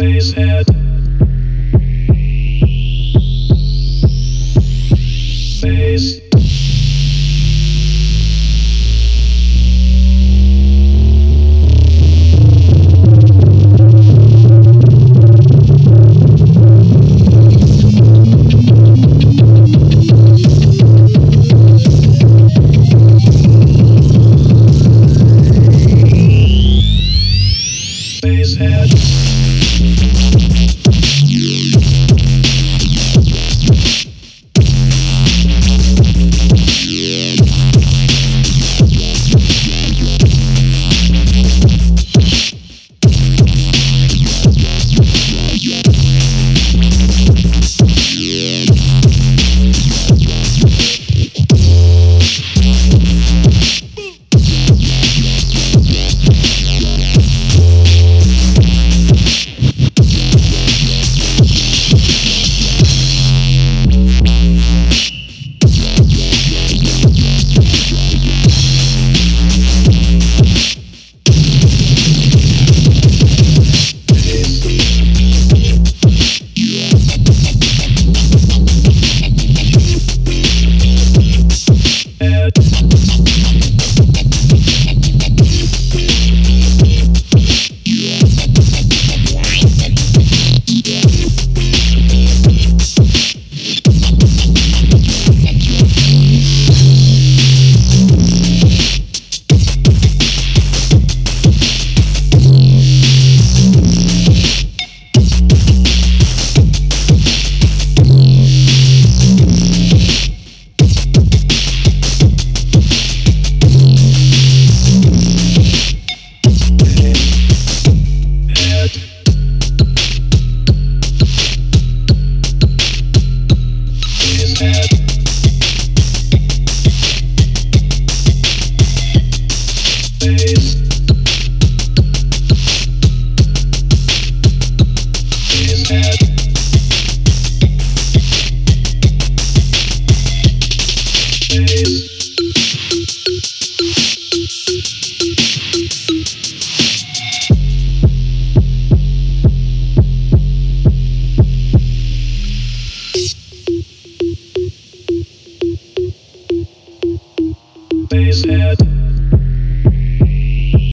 Spacehead. Space. Basehead.